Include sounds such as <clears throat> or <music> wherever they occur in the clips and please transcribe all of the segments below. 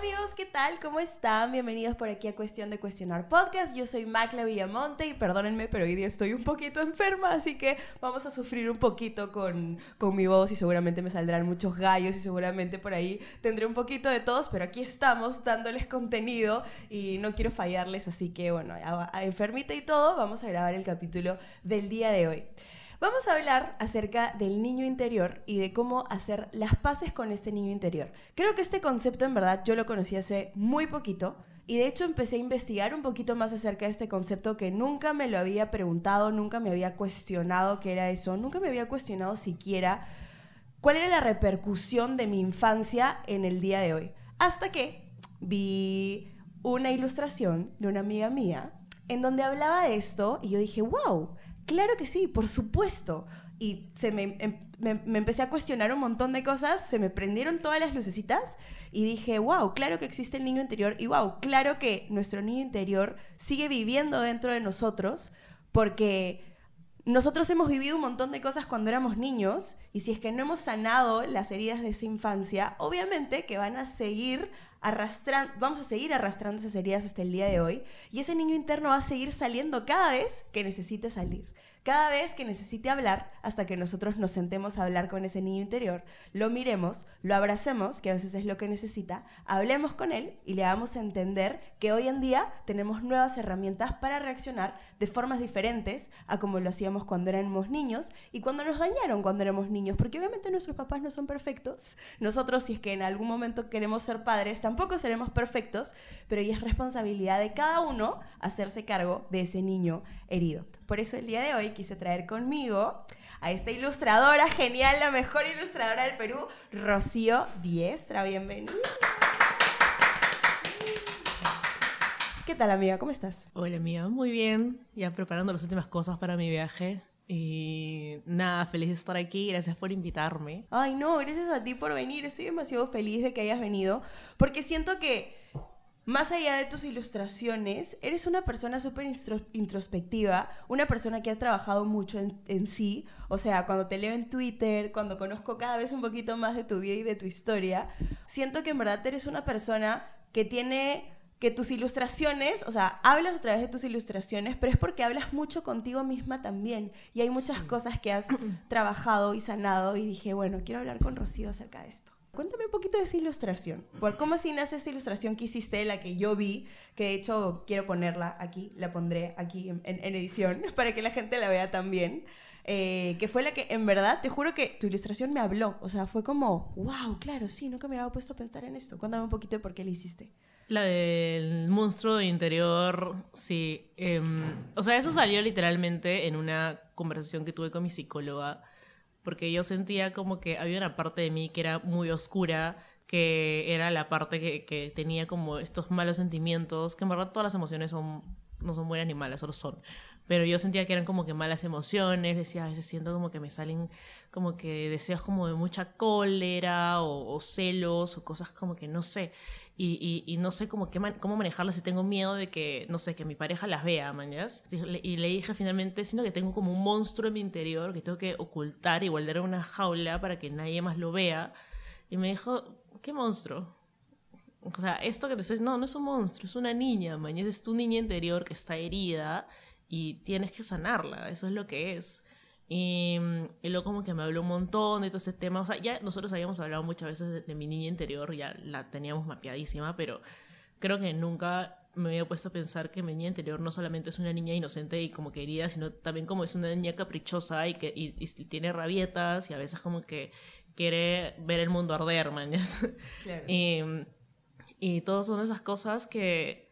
Amigos, ¿qué tal? ¿Cómo están? Bienvenidos por aquí a Cuestión de Cuestionar Podcast. Yo soy Macla Villamonte y perdónenme, pero hoy día estoy un poquito enferma, así que vamos a sufrir un poquito con, con mi voz y seguramente me saldrán muchos gallos y seguramente por ahí tendré un poquito de todos, pero aquí estamos dándoles contenido y no quiero fallarles, así que bueno, enfermita y todo, vamos a grabar el capítulo del día de hoy. Vamos a hablar acerca del niño interior y de cómo hacer las paces con este niño interior. Creo que este concepto en verdad yo lo conocí hace muy poquito y de hecho empecé a investigar un poquito más acerca de este concepto que nunca me lo había preguntado, nunca me había cuestionado qué era eso, nunca me había cuestionado siquiera cuál era la repercusión de mi infancia en el día de hoy. Hasta que vi una ilustración de una amiga mía en donde hablaba de esto y yo dije, wow, Claro que sí, por supuesto. Y se me, em, me, me, empecé a cuestionar un montón de cosas, se me prendieron todas las lucecitas y dije, wow, claro que existe el niño interior y wow, claro que nuestro niño interior sigue viviendo dentro de nosotros porque nosotros hemos vivido un montón de cosas cuando éramos niños y si es que no hemos sanado las heridas de esa infancia, obviamente que van a seguir arrastrando, vamos a seguir arrastrando esas heridas hasta el día de hoy y ese niño interno va a seguir saliendo cada vez que necesite salir. Cada vez que necesite hablar, hasta que nosotros nos sentemos a hablar con ese niño interior, lo miremos, lo abracemos, que a veces es lo que necesita, hablemos con él y le hagamos entender que hoy en día tenemos nuevas herramientas para reaccionar de formas diferentes a como lo hacíamos cuando éramos niños y cuando nos dañaron cuando éramos niños, porque obviamente nuestros papás no son perfectos. Nosotros, si es que en algún momento queremos ser padres, tampoco seremos perfectos, pero ya es responsabilidad de cada uno hacerse cargo de ese niño herido. Por eso el día de hoy quise traer conmigo a esta ilustradora genial, la mejor ilustradora del Perú, Rocío Diestra. Bienvenida. ¿Qué tal, amiga? ¿Cómo estás? Hola, amiga. Muy bien. Ya preparando las últimas cosas para mi viaje. Y nada, feliz de estar aquí. Gracias por invitarme. Ay, no, gracias a ti por venir. Estoy demasiado feliz de que hayas venido. Porque siento que más allá de tus ilustraciones, eres una persona súper introspectiva, una persona que ha trabajado mucho en, en, sí. O sea, cuando te leo en Twitter, cuando conozco cada vez un poquito más de tu vida y de tu historia, siento que en verdad eres una persona que tiene que tus ilustraciones, o sea, hablas a través de tus ilustraciones, pero es porque hablas mucho contigo misma también. Y hay muchas sí. cosas que has <clears throat> trabajado y sanado y dije, bueno, quiero hablar con Rocío acerca de esto. Cuéntame un poquito de esa ilustración. ¿Por cómo así nace esa ilustración que hiciste, la que yo vi, que de hecho quiero ponerla aquí, la pondré aquí en, en edición <laughs> para que la gente la vea también. Eh, que fue la que, en verdad, te juro que tu ilustración me habló. O sea, fue como, wow, claro, sí, nunca me había puesto a pensar en esto. Cuéntame un poquito de por qué la hiciste. La del monstruo interior, sí. Eh, o sea, eso salió literalmente en una conversación que tuve con mi psicóloga, porque yo sentía como que había una parte de mí que era muy oscura, que era la parte que, que tenía como estos malos sentimientos, que en verdad todas las emociones son, no son buenas ni malas, solo son. Pero yo sentía que eran como que malas emociones, decía, a veces siento como que me salen como que deseos como de mucha cólera o, o celos o cosas como que no sé, y, no sé cómo, qué cómo manejarlas y tengo miedo de que, no sé, que mi pareja las vea, mañas. Y le dije finalmente, siento que tengo como un monstruo en mi interior que tengo que ocultar y guardar en una jaula para que nadie más lo vea. Y me dijo, ¿qué monstruo? O sea, esto que te dices, no, no es un monstruo, es una niña, mañana es tu niña interior que está herida y tienes que sanarla, eso es lo que es. Y, y, luego como que me habló un montón de todo ese tema, o sea, ya nosotros habíamos hablado muchas veces de, de, mi niña interior, ya la teníamos mapeadísima, pero creo que nunca me había puesto a pensar que mi niña interior no solamente es una niña inocente y como querida, sino también como es una niña caprichosa y que y, y tiene rabietas y a veces como que quiere ver el mundo arder, mañas. Claro. <laughs> y, y todas son esas cosas que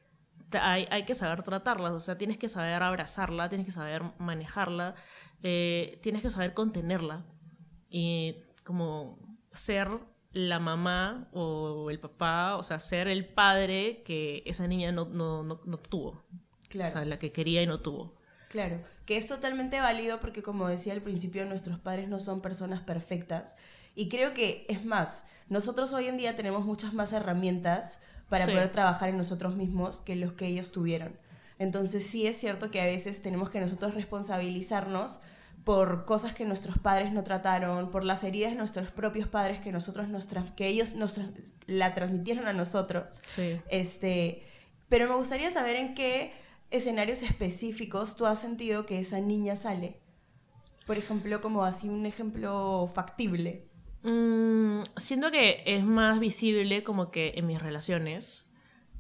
hay, hay, que saber tratarlas, o sea, tienes que saber abrazarla, tienes que saber manejarla, eh, tienes que saber contenerla y como ser la mamá o el papá, o sea, ser el padre que esa niña no, no, no, no tuvo, claro. o sea, la que quería y no tuvo. Claro, que es totalmente válido porque como decía al principio, nuestros padres no son personas perfectas. Y creo que, es más, nosotros hoy en día tenemos muchas más herramientas para Sí. poder trabajar en nosotros mismos que los que ellos tuvieron. Entonces sí es cierto que a veces tenemos que nosotros responsabilizarnos por cosas que nuestros padres no trataron, por las heridas de nuestros propios padres que nosotros nos tras- que ellos nos la transmitieron a nosotros. Sí. Este, pero me gustaría saber en qué escenarios específicos tú has sentido que esa niña sale. Por ejemplo, como así un ejemplo factible. Mm, siento que es más visible como que en mis relaciones.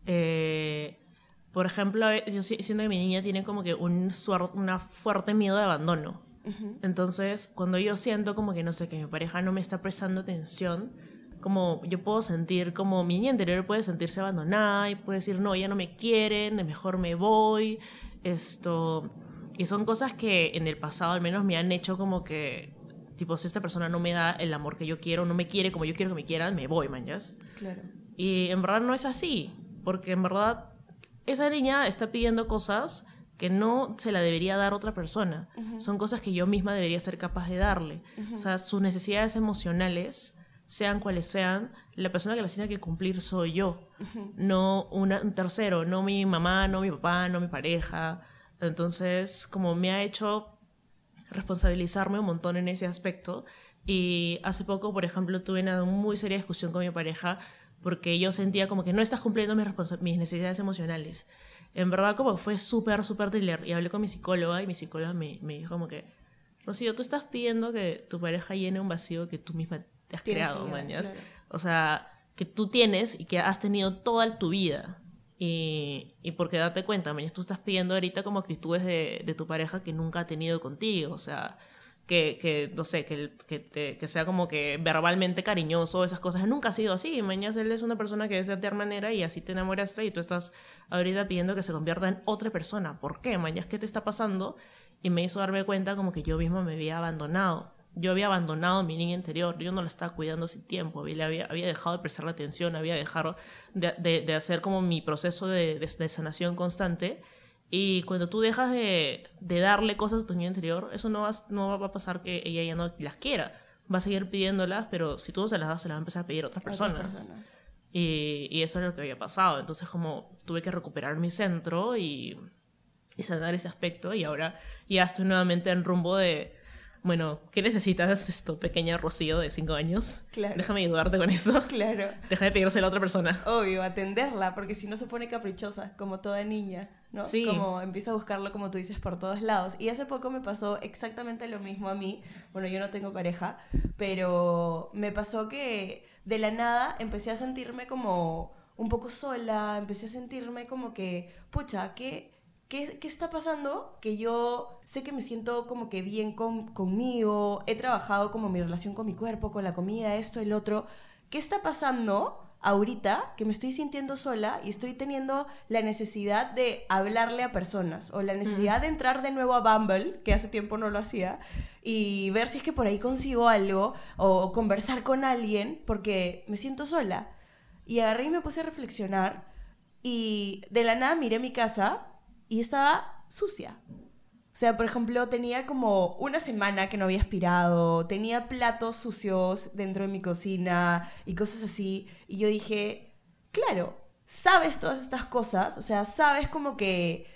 Eh, por ejemplo, yo si- siento que mi niña tiene como que un una fuerte miedo de abandono. Entonces, cuando yo siento como que, no sé, que mi pareja no me está prestando atención, como yo puedo sentir, como mi niña interior puede sentirse abandonada y puede decir, no, ya no me quieren, mejor me voy, esto... Y son cosas que en el pasado al menos me han hecho como que, tipo, si esta persona no me da el amor que yo quiero, no me quiere como yo quiero que me quieran, me voy, mañas. Claro. Y en verdad no es así, porque en verdad esa niña está pidiendo cosas que no se la debería dar otra persona. Son cosas que yo misma debería ser capaz de darle. O sea, sus necesidades emocionales, sean cuales sean, la persona que las tiene que cumplir soy yo, no una- un tercero, no mi mamá, no mi papá, no mi pareja. Entonces, como me ha hecho responsabilizarme un montón en ese aspecto. Y hace poco, por ejemplo, tuve una muy seria discusión con mi pareja porque yo sentía como que no estás cumpliendo mis, necesidades emocionales. En verdad, como fue súper, súper thriller. Y hablé con mi psicóloga y mi psicóloga me, me dijo como que, Rocío, tú estás pidiendo que tu pareja llene un vacío que tú misma te has Tienes creado, mañas. claro. O sea, que tú tienes y que has tenido toda tu vida. Y, y porque date cuenta, mañana tú estás pidiendo ahorita como actitudes de, tu pareja que nunca ha tenido contigo. O sea, que, no sé, que, te- que sea como que verbalmente cariñoso, esas cosas. Nunca ha sido así. Mañana él es una persona que es de tal manera y así te enamoraste y tú estás ahorita pidiendo que se convierta en otra persona. ¿Por qué? Mañana, ¿qué te está pasando? Y me hizo darme cuenta como que yo misma me había abandonado. Yo había abandonado mi niña interior, yo no la estaba cuidando hace tiempo, había, había, dejado de prestarle atención, había dejado de, de- de hacer como mi proceso de, de- sanación constante. Y cuando tú dejas de, de darle cosas a tu niña interior, eso no va, no va a pasar que ella ya no las quiera. Va a seguir pidiéndolas, pero si tú no se las das, se las va a empezar a pedir a otras Otras personas. personas. Y, y eso es lo que había pasado. Entonces como tuve que recuperar mi centro y, y sanar ese aspecto y ahora ya estoy nuevamente en rumbo de, bueno, ¿qué necesitas esto, pequeña Rocío de 5 años? Claro. Déjame ayudarte con eso. Claro. Deja de pedirse a la otra persona. Obvio, atenderla, porque si no se pone caprichosa, como toda niña, ¿no? Sí. Como empieza a buscarlo, como tú dices, por todos lados. Y hace poco me pasó exactamente lo mismo a mí. Bueno, yo no tengo pareja, pero me pasó que de la nada empecé a sentirme como un poco sola, empecé a sentirme como que, pucha, ¿qué, qué, qué está pasando? Que yo sé que me siento como que bien con, conmigo, he trabajado como mi relación con mi cuerpo, con la comida, esto, el otro. ¿Qué está pasando? ahorita que me estoy sintiendo sola y estoy teniendo la necesidad de hablarle a personas o la necesidad de entrar de nuevo a Bumble, que hace tiempo no lo hacía, y ver si es que por ahí consigo algo o conversar con alguien porque me siento sola. Y agarré y me puse a reflexionar y de la nada miré mi casa y estaba sucia. O sea, por ejemplo, tenía como una semana que no había aspirado, tenía platos sucios dentro de mi cocina y cosas así. Y yo dije, claro, sabes todas estas cosas, o sea, sabes como que,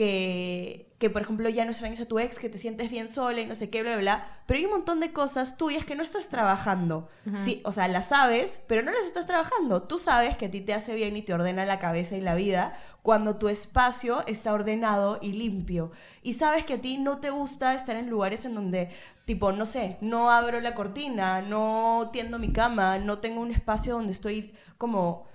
que, que por ejemplo, ya no extrañas a tu ex, que te sientes bien sola y no sé qué, bla, bla, bla. Pero hay un montón de cosas tuyas que no estás trabajando. Sí, o sea, las sabes, pero no las estás trabajando. Tú sabes que a ti te hace bien y te ordena la cabeza y la vida cuando tu espacio está ordenado y limpio. Y sabes que a ti no te gusta estar en lugares en donde, tipo, no sé, no abro la cortina, no tiendo mi cama, no tengo un espacio donde estoy como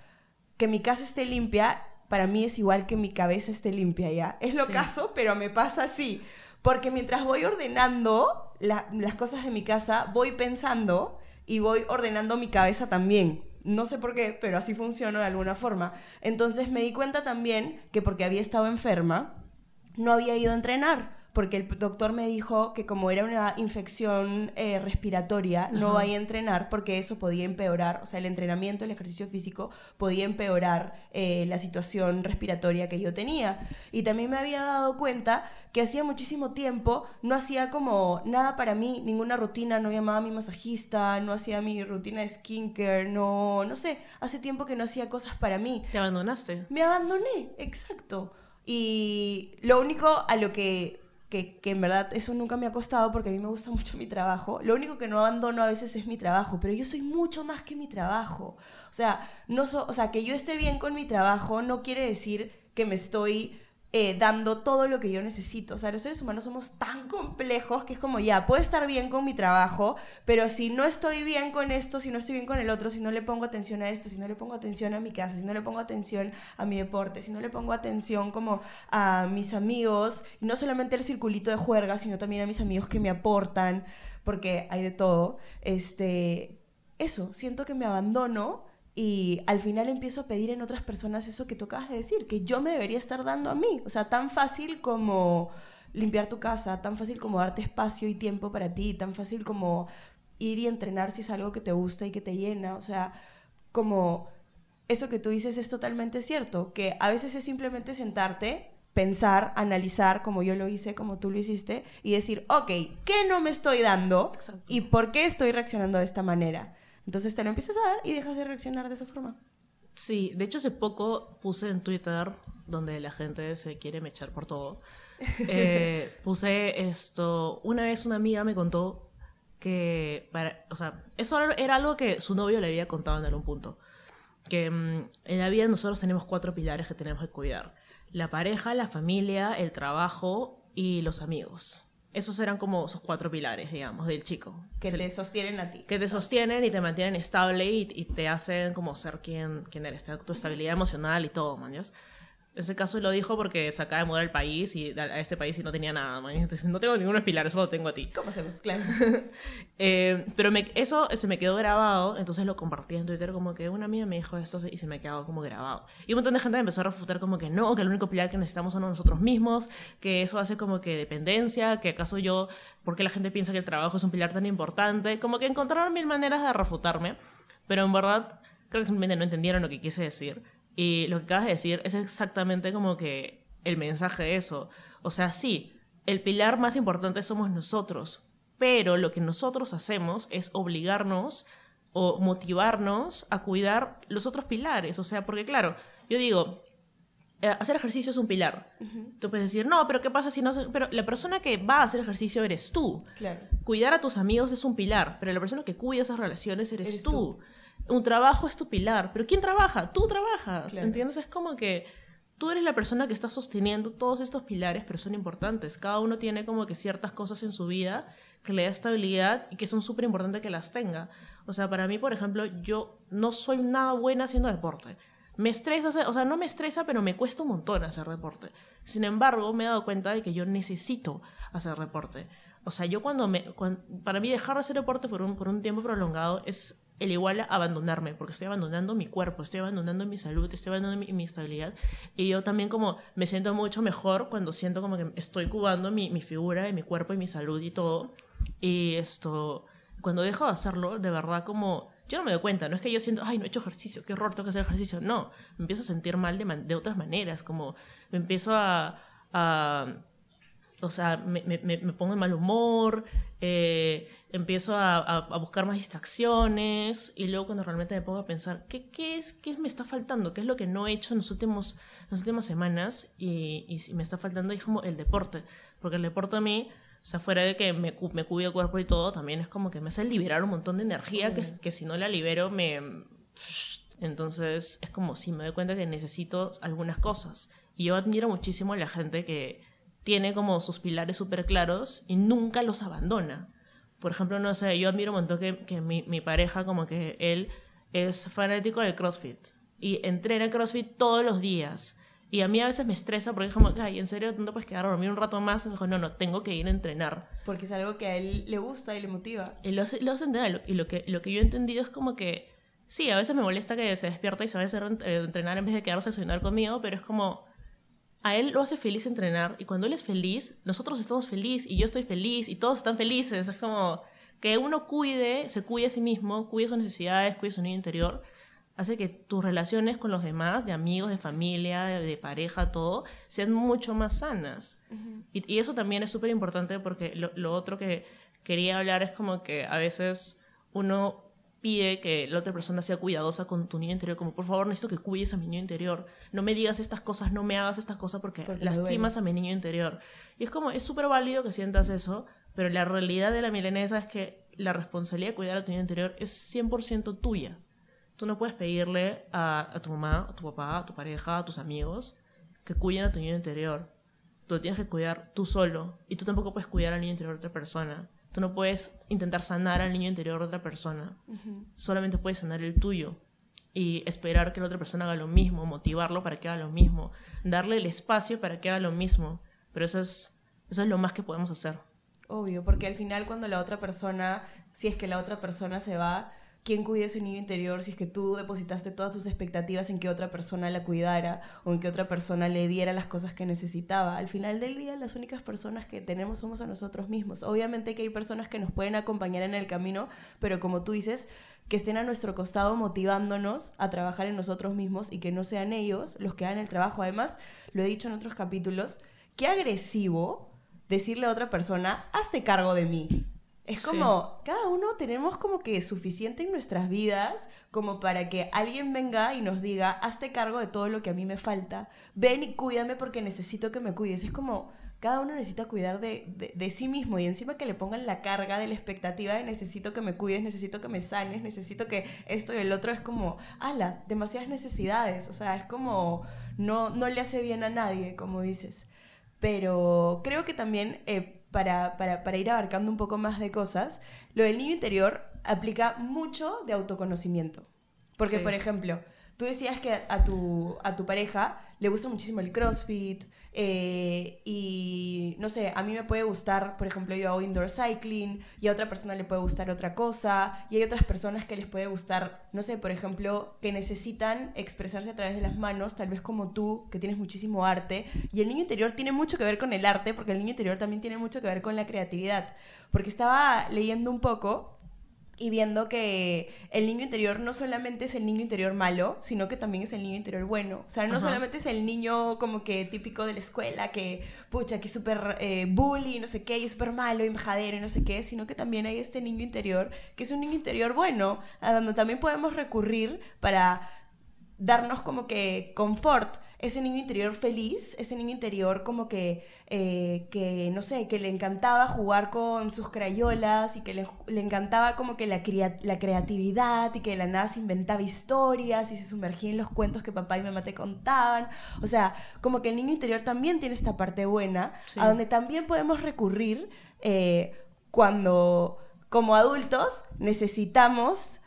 que mi casa esté limpia. Para mí es igual que mi cabeza esté limpia, ¿ya? Es lo Sí. caso, pero me pasa así. Porque mientras voy ordenando la- las cosas de mi casa, voy pensando y voy ordenando mi cabeza también. No sé por qué, pero así funciona de alguna forma. Entonces me di cuenta también que porque había estado enferma, no había ido a entrenar. Porque el doctor me dijo que como era una infección eh, respiratoria, no vaya a entrenar porque eso podía empeorar, o sea, el entrenamiento, el ejercicio físico podía empeorar eh, la situación respiratoria que yo tenía. Y también me había dado cuenta que hacía muchísimo tiempo no hacía como nada para mí, ninguna rutina, no llamaba a mi masajista, no hacía mi rutina de skincare, no, no sé, hace tiempo que no hacía cosas para mí. ¿Te abandonaste? Me abandoné, exacto. Y lo único a lo que que, en verdad eso nunca me ha costado porque a mí me gusta mucho mi trabajo. Lo único que no abandono a veces es mi trabajo, pero yo soy mucho más que mi trabajo. O sea, no o sea, que yo esté bien con mi trabajo no quiere decir que me estoy eh, dando todo lo que yo necesito. O sea, los seres humanos somos tan complejos que es como, ya, puedo estar bien con mi trabajo, pero si no estoy bien con esto, si no estoy bien con el otro, si no le pongo atención a esto, si no le pongo atención a mi casa, si no le pongo atención a mi deporte, si no le pongo atención como a mis amigos, no solamente el circulito de juerga, sino también a mis amigos que me aportan, porque hay de todo, este, eso, siento que me abandono y al final empiezo a pedir en otras personas eso que tú acabas de decir, que yo me debería estar dando a mí. O sea, tan fácil como limpiar tu casa, tan fácil como darte espacio y tiempo para ti, tan fácil como ir y entrenar si es algo que te gusta y que te llena. O sea, como eso que tú dices es totalmente cierto, que a veces es simplemente sentarte, pensar, analizar, como yo lo hice, como tú lo hiciste, y decir, ok, ¿qué no me estoy dando? ¿Y por qué estoy reaccionando de esta manera? Entonces te lo empiezas a dar y dejas de reaccionar de esa forma. Sí, de hecho hace poco puse en Twitter, donde la gente se quiere mechar por todo, eh, <laughs> puse esto, una vez una amiga me contó que, para, o sea, eso era algo que su novio le había contado en algún punto, que mm, en la vida nosotros tenemos cuatro pilares que tenemos que cuidar, la pareja, la familia, el trabajo y los amigos. Esos eran como esos cuatro pilares, digamos, del chico. Que te sostienen a ti. Que te sostienen y te mantienen estable y, te hacen como ser quien, quien eres, tu estabilidad emocional y todo, man. En ese caso lo dijo porque se acaba de mudar al país y a este país y no tenía nada. Entonces, no tengo ninguno pilar, solo tengo a ti. ¿Cómo se Claro. <laughs> eh, pero me, eso se me quedó grabado, entonces lo compartí en Twitter como que una amiga me dijo esto y se me quedó como grabado. Y un montón de gente empezó a refutar como que no, que el único pilar que necesitamos son nosotros mismos, que eso hace como que dependencia, que acaso yo, porque la gente piensa que el trabajo es un pilar tan importante, como que encontraron mil maneras de refutarme, pero en verdad creo que simplemente no entendieron lo que quise decir. Y lo que acabas de decir es exactamente como que el mensaje de eso. O sea, sí, el pilar más importante somos nosotros, pero lo que nosotros hacemos es obligarnos o motivarnos a cuidar los otros pilares. O sea, porque claro, yo digo, eh, hacer ejercicio es un pilar. Tú puedes decir, no, pero ¿qué pasa si no Pero la persona que va a hacer ejercicio eres tú. Claro. Cuidar a tus amigos es un pilar, pero la persona que cuida esas relaciones eres, tú un trabajo es tu pilar, pero ¿quién trabaja? Tú trabajas, ¿entiendes? Es como que tú eres la persona que está sosteniendo todos estos pilares, pero son importantes. Cada uno tiene como que ciertas cosas en su vida que le da estabilidad y que son súper importantes que las tenga. O sea, para mí, por ejemplo, yo no soy nada buena haciendo deporte. Me estresa, o sea, no me estresa, pero me cuesta un montón hacer deporte. Sin embargo, me he dado cuenta de que yo necesito hacer deporte. O sea, yo cuando me... para mí dejar de hacer deporte por un, por un tiempo prolongado es el igual a abandonarme, porque estoy abandonando mi cuerpo, estoy abandonando mi salud, estoy abandonando mi, estabilidad. Y yo también como me siento mucho mejor cuando siento como que estoy cubando mi, mi figura y mi cuerpo y mi salud y todo. Y esto, cuando dejo de hacerlo, de verdad como... Yo no me doy cuenta, no es que yo siento, ay, no he hecho ejercicio, qué horror, tengo que hacer ejercicio. No, me empiezo a sentir mal de, de otras maneras, como me empiezo a, a o sea, me, me, pongo de mal humor, eh, empiezo a, a, buscar más distracciones y luego cuando realmente me pongo a pensar, ¿qué, qué, es, ¿qué me está faltando? ¿Qué es lo que no he hecho en, los últimos, las últimas semanas? Y, y me está faltando, es como el deporte, porque el deporte a mí, o sea, fuera de que me, me cuide el cuerpo y todo, también es como que me hace liberar un montón de energía que, que si no la libero me... Entonces es como si me doy cuenta que necesito algunas cosas. Y yo admiro muchísimo a la gente que tiene como sus pilares súper claros y nunca los abandona. Por ejemplo, no sé, yo admiro un montón que, que mi, mi, pareja, como que él es fanático del CrossFit y entrena CrossFit todos los días. Y a mí a veces me estresa porque es como, ay, ¿en serio no puedes quedar a dormir un rato más? Y me dijo, no, no, tengo que ir a entrenar. Porque es algo que a él le gusta y le motiva. Y lo hace, lo hace entrenar. Y lo que, lo que yo he entendido es como que, sí, a veces me molesta que se despierta y se vaya a entrenar en vez de quedarse a soñar conmigo, pero es como, a él lo hace feliz entrenar y cuando él es feliz, nosotros estamos felices y yo estoy feliz y todos están felices. Es como que uno cuide, se cuide a sí mismo, cuide sus necesidades, cuide su niño interior, hace que tus relaciones con los demás, de amigos, de familia, de, pareja, todo, sean mucho más sanas. y, eso también es súper importante porque lo, lo otro que quería hablar es como que a veces uno pide que la otra persona sea cuidadosa con tu niño interior, como por favor necesito que cuides a mi niño interior, no me digas estas cosas, no me hagas estas cosas porque, lastimas a mi niño interior. Y es como, es súper válido que sientas eso, pero la realidad de la milenesa es que la responsabilidad de cuidar a tu niño interior es 100% tuya. Tú no puedes pedirle a, a, tu mamá, a tu papá, a tu pareja, a tus amigos que cuiden a tu niño interior. Tú lo tienes que cuidar tú solo y tú tampoco puedes cuidar al niño interior de otra persona. Tú no puedes intentar sanar al niño interior de otra persona. Solamente puedes sanar el tuyo. Y esperar que la otra persona haga lo mismo, motivarlo para que haga lo mismo, darle el espacio para que haga lo mismo. Pero eso es, eso es lo más que podemos hacer. Obvio, porque al final cuando la otra persona, si es que la otra persona se va, quién cuida ese niño interior si es que tú depositaste todas tus expectativas en que otra persona la cuidara o en que otra persona le diera las cosas que necesitaba. Al final del día, las únicas personas que tenemos somos a nosotros mismos. Obviamente que hay personas que nos pueden acompañar en el camino, pero como tú dices, que estén a nuestro costado motivándonos a trabajar en nosotros mismos y que no sean ellos los que hagan el trabajo. Además, lo he dicho en otros capítulos, qué agresivo decirle a otra persona, hazte cargo de mí. Es como, cada uno tenemos como que suficiente en nuestras vidas como para que alguien venga y nos diga, hazte cargo de todo lo que a mí me falta, ven y cuídame porque necesito que me cuides. Es como, cada uno necesita cuidar de, de, sí mismo y encima que le pongan la carga de la expectativa de necesito que me cuides, necesito que me sanes, necesito que esto y el otro es como, ala, demasiadas necesidades. O sea, es como, no, no le hace bien a nadie, como dices. Pero creo que también... Eh, para, para, para, ir abarcando un poco más de cosas, lo del niño interior aplica mucho de autoconocimiento. Porque, por ejemplo, tú decías que a tu, a tu pareja le gusta muchísimo el CrossFit eh, y no sé, a mí me puede gustar, por ejemplo, yo hago indoor cycling y a otra persona le puede gustar otra cosa y hay otras personas que les puede gustar, no sé, por ejemplo, que necesitan expresarse a través de las manos, tal vez como tú, que tienes muchísimo arte y el niño interior tiene mucho que ver con el arte porque el niño interior también tiene mucho que ver con la creatividad. Porque estaba leyendo un poco y viendo que el niño interior no solamente es el niño interior malo, sino que también es el niño interior bueno. O sea, no solamente es el niño como que típico de la escuela, que, pucha, que es súper eh, bully, no sé qué, y súper malo y majadero y no sé qué, sino que también hay este niño interior, que es un niño interior bueno, a donde también podemos recurrir para darnos como que confort ese niño interior feliz, ese niño interior como que, eh, que no sé, que le encantaba jugar con sus crayolas y que le, encantaba como que la, la creatividad y que de la nada se inventaba historias y se sumergía en los cuentos que papá y mamá te contaban. O sea, como que el niño interior también tiene esta parte buena, a donde también podemos recurrir eh, cuando como adultos necesitamos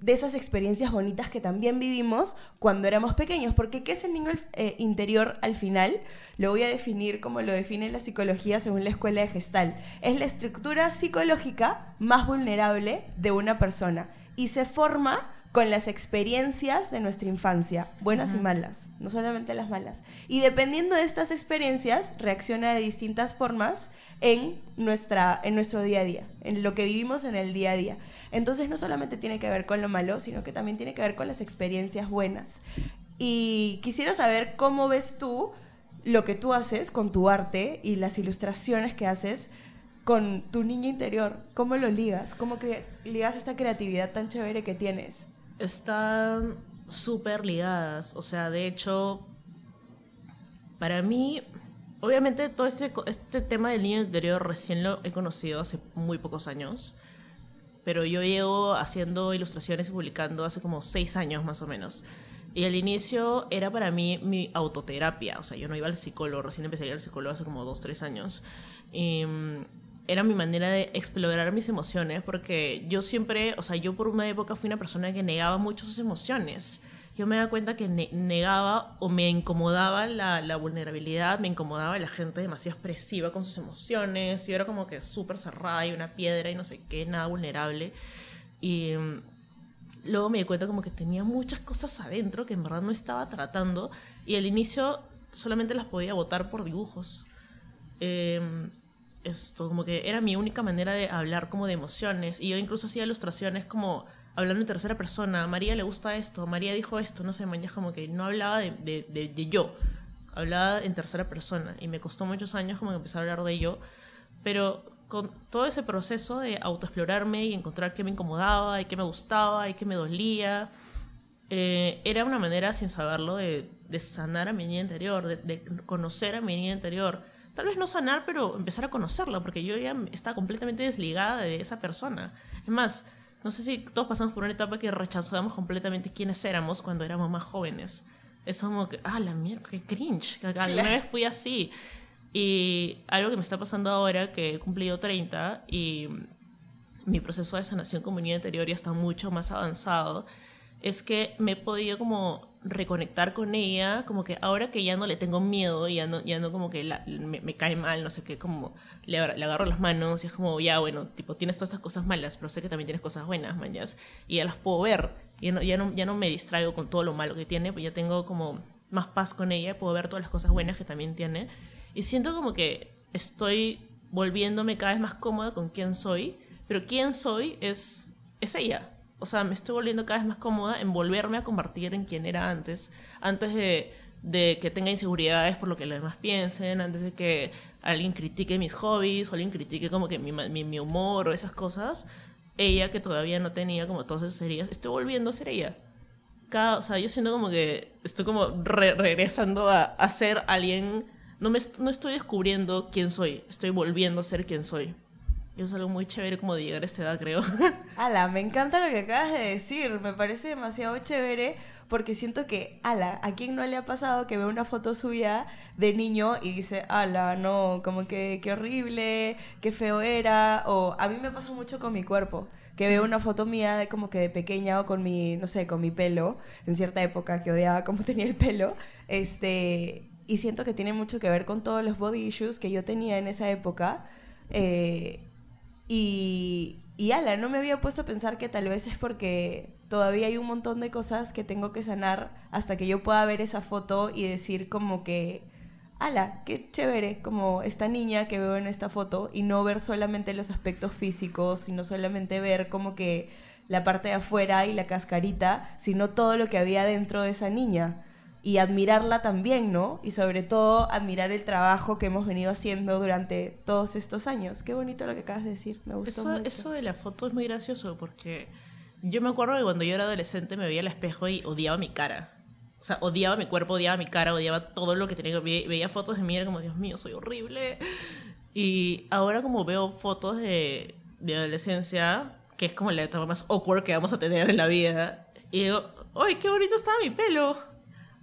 de esas experiencias bonitas que también vivimos cuando éramos pequeños. Porque ¿qué es el niño eh, interior al final? Lo voy a definir como lo define la psicología según la escuela de Gestal. Es la estructura psicológica más vulnerable de una persona y se forma con las experiencias de nuestra infancia, buenas y malas, no solamente las malas. Y dependiendo de estas experiencias, reacciona de distintas formas en, nuestra, en nuestro día a día, en lo que vivimos en el día a día. Entonces no solamente tiene que ver con lo malo, sino que también tiene que ver con las experiencias buenas. Y quisiera saber cómo ves tú lo que tú haces con tu arte y las ilustraciones que haces con tu niño interior. ¿Cómo lo ligas? ¿Cómo ligas esta creatividad tan chévere que tienes? Están súper ligadas. O sea, de hecho, para mí, obviamente todo este, este tema del niño interior recién lo he conocido hace muy pocos años pero yo llevo haciendo ilustraciones y publicando hace como seis años más o menos. Y al inicio era para mí mi autoterapia, o sea, yo no iba al psicólogo, recién empecé a ir al psicólogo hace como dos, tres años. Y, mm, era mi manera de explorar mis emociones, porque yo siempre, o sea, yo por una época fui una persona que negaba mucho sus emociones yo me daba cuenta que negaba o me incomodaba la, vulnerabilidad, me incomodaba la gente demasiado expresiva con sus emociones, yo era como que súper cerrada y una piedra y no sé qué, nada vulnerable. Y mm, luego me di cuenta como que tenía muchas cosas adentro que en verdad no estaba tratando y al inicio solamente las podía votar por dibujos. Em, esto, como que era mi única manera de hablar como de emociones. Y yo incluso hacía ilustraciones como hablando en tercera persona. A María le gusta esto, María dijo esto, no sé, mañana como que no hablaba de, de, de, yo, hablaba en tercera persona. Y me costó muchos años como empezar a hablar de yo. Pero con todo ese proceso de autoexplorarme y encontrar qué me incomodaba y qué me gustaba y qué me dolía, eh, era una manera, sin saberlo, de, de sanar a mi niña interior, de, de conocer a mi niña interior tal vez no sanar, pero empezar a conocerla, porque yo ya estaba completamente desligada de esa persona. Es más, no sé si todos pasamos por una etapa que rechazamos completamente quiénes éramos cuando éramos más jóvenes. Es como que, ah, la mierda, qué cringe, alguna vez fui así. Y algo que me está pasando ahora, que he cumplido 30 y mi proceso de sanación como niña interior ya está mucho más avanzado, es que me he podido como reconectar con ella, como que ahora que ya no le tengo miedo, ya no, ya no como que me, cae mal, no sé qué, como le, agarro las manos y es como, ya bueno, tipo, tienes todas estas cosas malas, pero sé que también tienes cosas buenas, mañas, y ya las puedo ver, ya no, ya no, ya no me distraigo con todo lo malo que tiene, pues ya tengo como más paz con ella, puedo ver todas las cosas buenas que también tiene, y siento como que estoy volviéndome cada vez más cómoda con quién soy, pero quién soy es, es ella, o sea, me estoy volviendo cada vez más cómoda en volverme a convertir en quien era antes, antes de, que tenga inseguridades por lo que los demás piensen, antes de que alguien critique mis hobbies o alguien critique como que mi, mi, humor o esas cosas, ella que todavía no tenía como todas esas heridas, estoy volviendo a ser ella. Cada, o sea, yo siento como que estoy como regresando a, a, ser alguien, no, me, no estoy descubriendo quién soy, estoy volviendo a ser quien soy. Es algo muy chévere como de llegar a esta edad, creo. <laughs> Ala, me encanta lo que acabas de decir. Me parece demasiado chévere porque siento que, ala, ¿a quién no le ha pasado que ve una foto suya de niño y dice, ala, no, como que qué horrible, qué feo era? O a mí me pasó mucho con mi cuerpo que veo una foto mía de como que de pequeña o con mi, no sé, con mi pelo, en cierta época que odiaba cómo <laughs> tenía el pelo, este, y siento que tiene mucho que ver con todos los body issues que yo tenía en esa época. Eh, y, ala, no me había puesto a pensar que tal vez es porque todavía hay un montón de cosas que tengo que sanar hasta que yo pueda ver esa foto y decir como que, ala, qué chévere, como esta niña que veo en esta foto y no ver solamente los aspectos físicos, sino solamente ver como que la parte de afuera y la cascarita, sino todo lo que había dentro de esa niña y admirarla también, ¿no? Y sobre todo admirar el trabajo que hemos venido haciendo durante todos estos años. Qué bonito lo que acabas de decir, me gustó eso, mucho. Eso de la foto es muy gracioso porque yo me acuerdo que cuando yo era adolescente me veía al espejo y odiaba mi cara. O sea, odiaba mi cuerpo, odiaba mi cara, odiaba todo lo que tenía. Veía fotos de mí y era como, Dios mío, soy horrible. Y ahora como veo fotos de, de adolescencia, que es como la etapa más awkward que vamos a tener en la vida, y digo, ¡ay, qué bonito estaba mi pelo!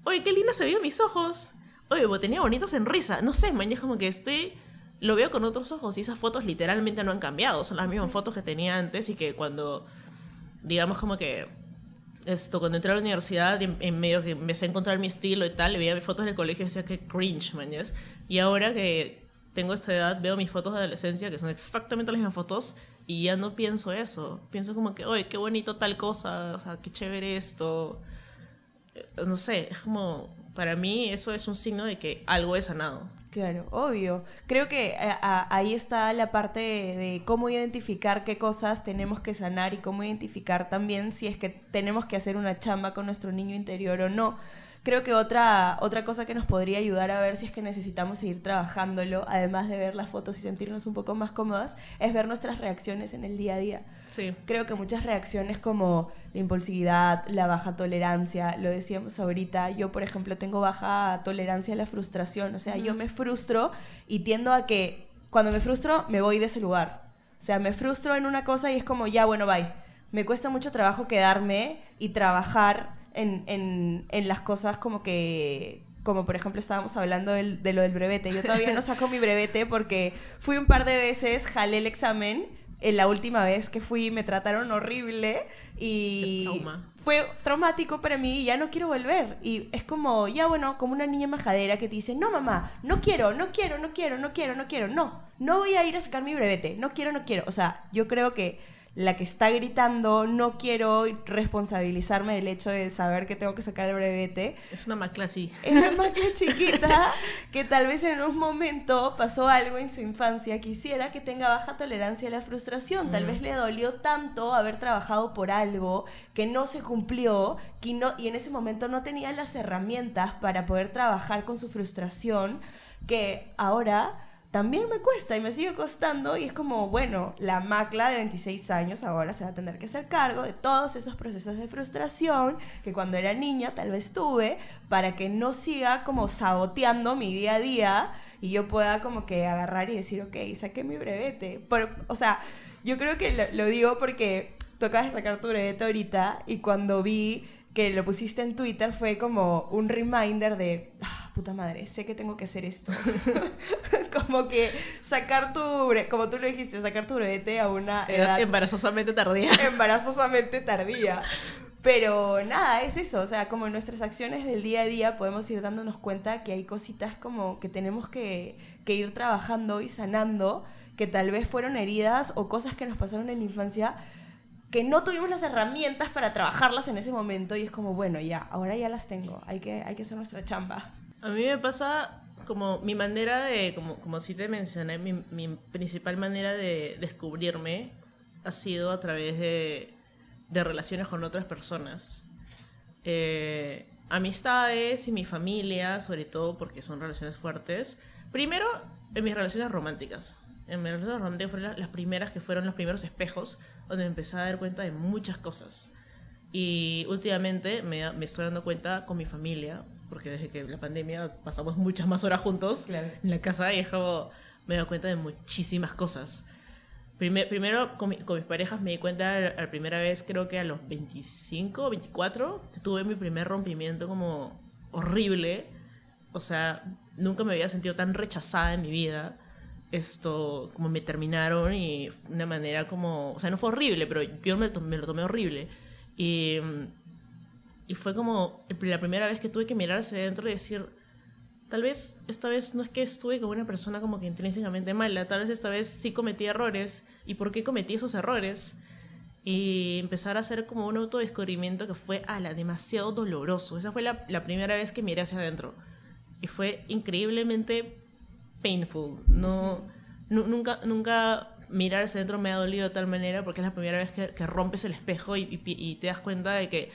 Oye, qué linda se veían mis ojos. Oye, tenía bonitos en risa. No sé, mañana como que estoy... Lo veo con otros ojos y esas fotos literalmente no han cambiado. Son las mismas fotos que tenía antes y que cuando, digamos como que esto, cuando entré a la universidad, en, medio que empecé a encontrar mi estilo y tal, le veía mis fotos del colegio y decía que cringe, mañas. Y ahora que tengo esta edad, veo mis fotos de adolescencia, que son exactamente las mismas fotos, y ya no pienso eso. Pienso como que, oye, qué bonito tal cosa, o sea, qué chévere esto. Eh, no sé, es como, para mí eso es un signo de que algo es sanado. Claro, obvio. Creo que eh, ahí está la parte de, cómo identificar qué cosas tenemos que sanar y cómo identificar también si es que tenemos que hacer una chamba con nuestro niño interior o no. Creo que otra, otra cosa que nos podría ayudar a ver si es que necesitamos seguir trabajándolo, además de ver las fotos y sentirnos un poco más cómodas, es ver nuestras reacciones en el día a día. Sí. Creo que muchas reacciones como la impulsividad, la baja tolerancia, lo decíamos ahorita, yo por ejemplo tengo baja tolerancia a la frustración, o sea, yo me frustro y tiendo a que cuando me frustro me voy de ese lugar. O sea, me frustro en una cosa y es como, ya, bueno, bye. Me cuesta mucho trabajo quedarme y trabajar en, en, en las cosas como que como por ejemplo estábamos hablando de lo del brevete. Yo todavía no <laughs> saco mi brevete porque fui un par de veces, jalé el examen. En la última vez que fui me trataron horrible y fue traumático para mí y ya no quiero volver. Y es como, ya bueno, como una niña majadera que te dice, no mamá, no quiero, no quiero, no quiero, no quiero, no quiero, no, no voy a ir a sacar mi brevete, no quiero, no quiero. O sea, yo creo que la que está gritando, no quiero responsabilizarme del hecho de saber que tengo que sacar el brevete. Es una macla así. Es una <laughs> macla chiquita que tal vez en un momento pasó algo en su infancia. Quisiera que tenga baja tolerancia a la frustración. Tal vez le dolió tanto haber trabajado por algo que no se cumplió que no, y en ese momento no tenía las herramientas para poder trabajar con su frustración que ahora también me cuesta y me sigue costando y es como, bueno, la macla de 26 años ahora se va a tener que hacer cargo de todos esos procesos de frustración que cuando era niña tal vez tuve para que no siga como saboteando mi día a día y yo pueda como que agarrar y decir, ok, saqué mi brevete. o sea, yo creo que lo, lo digo porque tocas de sacar tu brevete ahorita y cuando vi que lo pusiste en Twitter fue como un reminder de, ah, puta madre, sé que tengo que hacer esto. <laughs> <laughs> como que sacar tu, como tú lo dijiste, sacar tu brevete a una edad... Embarazosamente tardía. <laughs> Embarazosamente tardía. Pero nada, es eso, o sea, como en nuestras acciones del día a día podemos ir dándonos cuenta que hay cositas como que tenemos que, que ir trabajando y sanando, que tal vez fueron heridas o cosas que nos pasaron en la infancia, que no tuvimos las herramientas para trabajarlas en ese momento y es como, bueno, ya, ahora ya las tengo, hay que, hay que hacer nuestra chamba. A mí me pasa como mi manera de, como, como sí te mencioné, mi, mi principal manera de descubrirme ha sido a través de, de relaciones con otras personas. Eh, amistades y mi familia, sobre todo porque son relaciones fuertes. Primero, en mis relaciones románticas. En mis relaciones románticas fueron las primeras que fueron los primeros espejos donde me empecé a dar cuenta de muchas cosas. Y últimamente me, me estoy dando cuenta con mi familia, porque desde que la pandemia pasamos muchas más horas juntos en la casa y es como, me he dado cuenta de muchísimas cosas. primero, con, con, mis parejas me di cuenta la, primera vez, creo que a los 25 o 24, tuve mi primer rompimiento como horrible. O sea, nunca me había sentido tan rechazada en mi vida esto, como me terminaron y una manera como, o sea, no fue horrible, pero yo me, lo tomé horrible. Y, y fue como la primera vez que tuve que mirar hacia adentro y decir, tal vez esta vez no es que estuve con una persona como que intrínsecamente mala, tal vez esta vez sí cometí errores y por qué cometí esos errores. Y empezar a hacer como un autodescubrimiento que fue, ala, demasiado doloroso. Esa fue la, la primera vez que miré hacia adentro. Y fue increíblemente painful. No, nunca, nunca mirar hacia adentro me ha dolido de tal manera porque es la primera vez que, rompes el espejo y, te das cuenta de que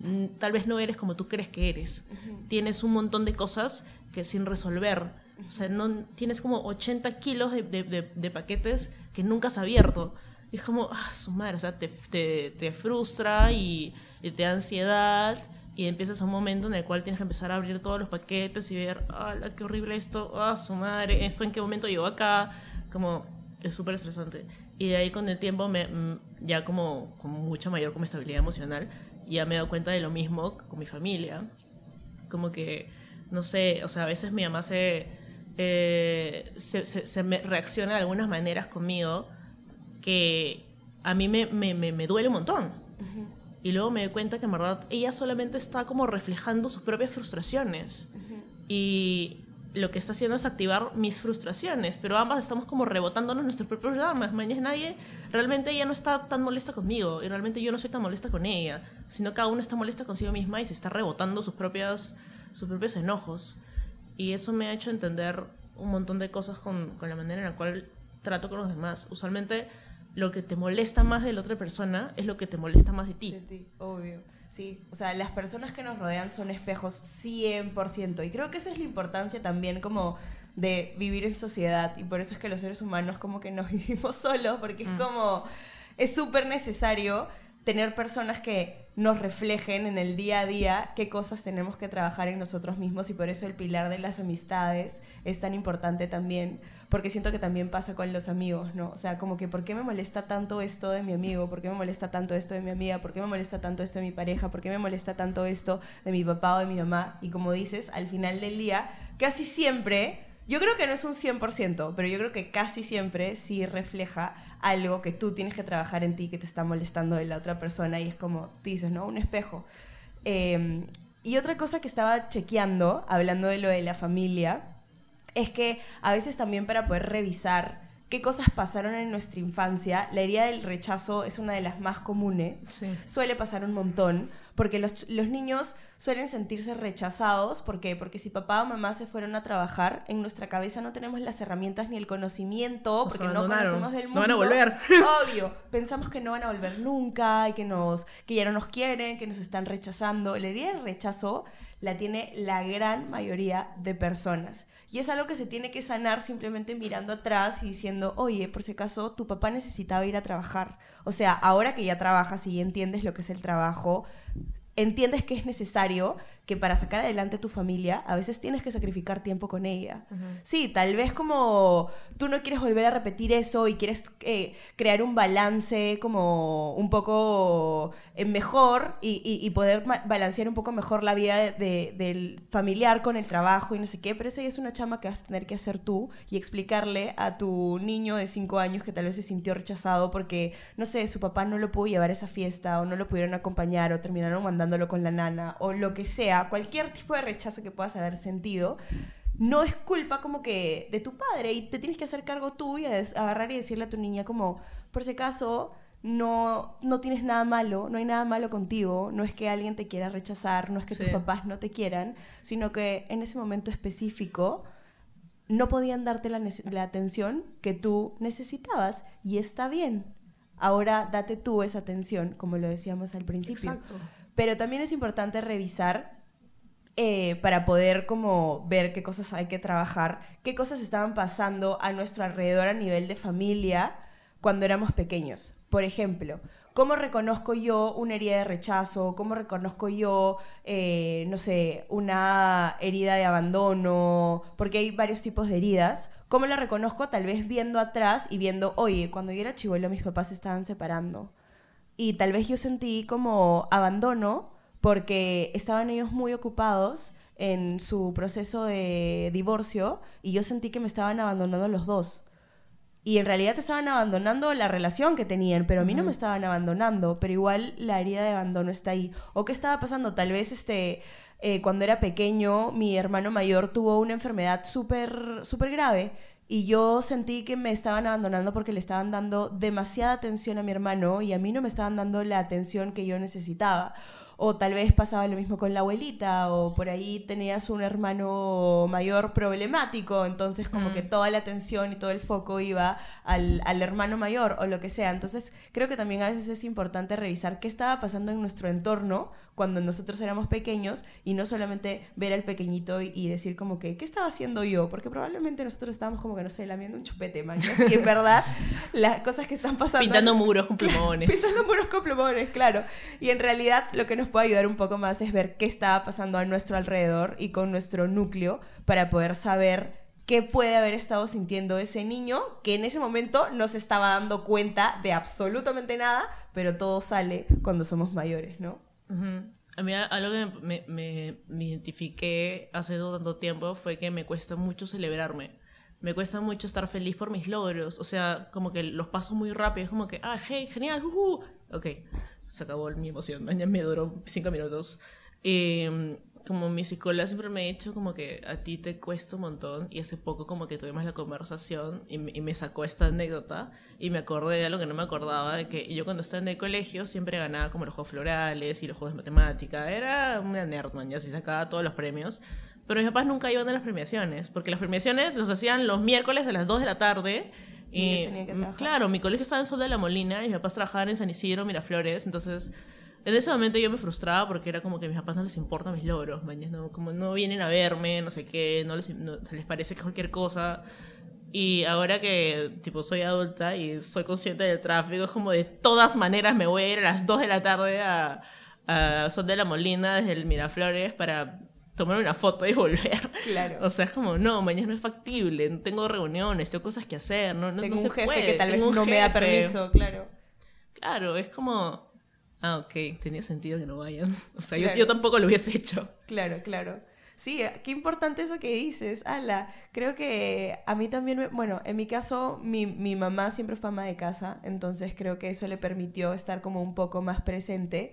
mm, tal vez no eres como tú crees que eres. Tienes un montón de cosas que sin resolver. O sea, no, tienes como 80 kilos de, paquetes que nunca has abierto. Y es como, ah, su madre, o sea, te, te frustra y, te da ansiedad y empiezas a un momento en el cual tienes que empezar a abrir todos los paquetes y ver, ¡ah, qué horrible esto! ¡ah, su madre! ¿Esto en qué momento llegó acá? Como, es súper estresante. Y de ahí con el tiempo, me, mm, ya como con mucha mayor como estabilidad emocional, ya me he dado cuenta de lo mismo con mi familia. Como que, no sé, o sea, a veces mi mamá se, eh, se, se, me reacciona de algunas maneras conmigo que a mí me, me, me duele un montón. Y luego me doy cuenta que en verdad ella solamente está como reflejando sus propias frustraciones. Y lo que está haciendo es activar mis frustraciones, pero ambas estamos como rebotándonos nuestros propios dramas. Mañana nadie, realmente ella no está tan molesta conmigo y realmente yo no soy tan molesta con ella, sino cada uno está molesta consigo misma y se está rebotando sus, propias, sus propios enojos. Y eso me ha hecho entender un montón de cosas con, con la manera en la cual trato con los demás. Usualmente lo que te molesta más de la otra persona es lo que te molesta más de ti. De ti, obvio. Sí, o sea, las personas que nos rodean son espejos 100%. Y creo que esa es la importancia también como de vivir en sociedad. Y por eso es que los seres humanos como que nos <laughs> vivimos solos, porque es mm. como, es súper necesario tener personas que nos reflejen en el día a día qué cosas tenemos que trabajar en nosotros mismos y por eso el pilar de las amistades es tan importante también, porque siento que también pasa con los amigos, ¿no? O sea, como que ¿por qué me molesta tanto esto de mi amigo? ¿Por qué me molesta tanto esto de mi amiga? ¿Por qué me molesta tanto esto de mi pareja? ¿Por qué me molesta tanto esto de mi papá o de mi mamá? Y como dices, al final del día, casi siempre yo creo que no es un 100%, pero yo creo que casi siempre sí refleja algo que tú tienes que trabajar en ti que te está molestando de la otra persona y es como, dices, ¿no? Un espejo. Em, y otra cosa que estaba chequeando, hablando de lo de la familia, es que a veces también para poder revisar qué cosas pasaron en nuestra infancia, la herida del rechazo es una de las más comunes. Suele pasar un montón, porque los, los, niños suelen sentirse rechazados. ¿Por qué? Porque si papá o mamá se fueron a trabajar, en nuestra cabeza no tenemos las herramientas ni el conocimiento, porque no conocemos del mundo. No van a volver. <laughs> Obvio. Pensamos que no van a volver nunca y que, nos, que ya no nos quieren, que nos están rechazando. La herida del rechazo la tiene la gran mayoría de personas. Y es algo que se tiene que sanar simplemente mirando atrás y diciendo, oye, por si acaso tu papá necesitaba ir a trabajar. O sea, ahora que ya trabajas y entiendes lo que es el trabajo, entiendes que es necesario que para sacar adelante tu familia a veces tienes que sacrificar tiempo con ella. Sí, tal vez como tú no quieres volver a repetir eso y quieres eh, crear un balance como un poco eh, mejor y, poder balancear un poco mejor la vida del familiar con el trabajo y no sé qué, pero eso ya es una chama que vas a tener que hacer tú y explicarle a tu niño de 5 años que tal vez se sintió rechazado porque, no sé, su papá no lo pudo llevar a esa fiesta o no lo pudieron acompañar o terminaron mandándolo con la nana o lo que sea cualquier tipo de rechazo que puedas haber sentido, no es culpa como que de tu padre y te tienes que hacer cargo tú y agarrar y decirle a tu niña como, por si acaso, no, no tienes nada malo, no hay nada malo contigo, no es que alguien te quiera rechazar, no es que tus papás no te quieran, sino que en ese momento específico no podían darte la, la atención que tú necesitabas y está bien. Ahora date tú esa atención, como lo decíamos al principio. Exacto. Pero también es importante revisar eh, para poder como ver qué cosas hay que trabajar, qué cosas estaban pasando a nuestro alrededor a nivel de familia cuando éramos pequeños. Por ejemplo, ¿cómo reconozco yo una herida de rechazo? ¿Cómo reconozco yo, eh, no sé, una herida de abandono? Porque hay varios tipos de heridas. ¿Cómo la reconozco? Tal vez viendo atrás y viendo, oye, cuando yo era chivolo mis papás se estaban separando. Y tal vez yo sentí como abandono porque estaban ellos muy ocupados en su proceso de divorcio y yo sentí que me estaban abandonando los dos. Y en realidad te estaban abandonando la relación que tenían, pero a mí no me estaban abandonando, pero igual la herida de abandono está ahí. ¿O qué estaba pasando? Tal vez este, eh, cuando era pequeño mi hermano mayor tuvo una enfermedad súper súper grave y yo sentí que me estaban abandonando porque le estaban dando demasiada atención a mi hermano y a mí no me estaban dando la atención que yo necesitaba o tal vez pasaba lo mismo con la abuelita, o por ahí tenías un hermano mayor problemático, entonces como que mm. toda la atención y todo el foco iba al, al, hermano mayor o lo que sea. Entonces creo que también a veces es importante revisar qué estaba pasando en nuestro entorno cuando nosotros éramos pequeños y no solamente ver al pequeñito y, decir como que, ¿qué estaba haciendo yo? Porque probablemente nosotros estábamos como que, no sé, lamiendo un chupete, man. Y en <laughs> verdad, las cosas que están pasando... Pintando <laughs> muros con plumones. pintando muros con plumones, claro. Y en realidad lo que nos puede ayudar un poco más es ver qué estaba pasando a nuestro alrededor y con nuestro núcleo para poder saber qué puede haber estado sintiendo ese niño que en ese momento no se estaba dando cuenta de absolutamente nada, pero todo sale cuando somos mayores, ¿no? A mí algo que me, me, me, identifiqué hace tanto tiempo fue que me cuesta mucho celebrarme. Me cuesta mucho estar feliz por mis logros. O sea, como que los paso muy rápido. Es como que, ah, hey, genial, uh, Ok, se acabó mi emoción. <laughs> Me duró cinco minutos. Y como mi psicóloga siempre me ha dicho como que a ti te cuesta un montón y hace poco como que tuvimos la conversación y, me sacó esta anécdota y me acordé de algo que no me acordaba, de que yo cuando estaba en el colegio siempre ganaba como los juegos florales y los juegos de matemática, era una nerdman, ya se sacaba todos los premios, pero mis papás nunca iban a las premiaciones, porque las premiaciones los hacían los miércoles a las 2 de la tarde. Y, claro, mi colegio estaba en Sol de la Molina y mis papás trabajaban en San Isidro, Miraflores, entonces en ese momento yo me frustraba porque era como que a mis papás no les importa mis logros, mañana, como no vienen a verme, no sé qué, no les, se les parece cualquier cosa. Y ahora que tipo soy adulta y soy consciente del tráfico, es como de todas maneras me voy a ir a las 2 de la tarde a, a Sol de la Molina desde el Miraflores para tomar una foto y <laughs> volver. Claro. O sea, es como, no, mañana no es factible, tengo reuniones, tengo cosas que hacer, no, no, tengo un jefe que tal vez no me da permiso, claro. Claro, es como Ah, ok, tenía sentido que no vayan. <laughs> O sea, yo, tampoco lo hubiese hecho. Claro, claro. Sí, qué importante eso que dices, Ala. Creo que a mí también, bueno, en mi caso, mi, mi, mamá siempre fue ama de casa, entonces creo que eso le permitió estar como un poco más presente.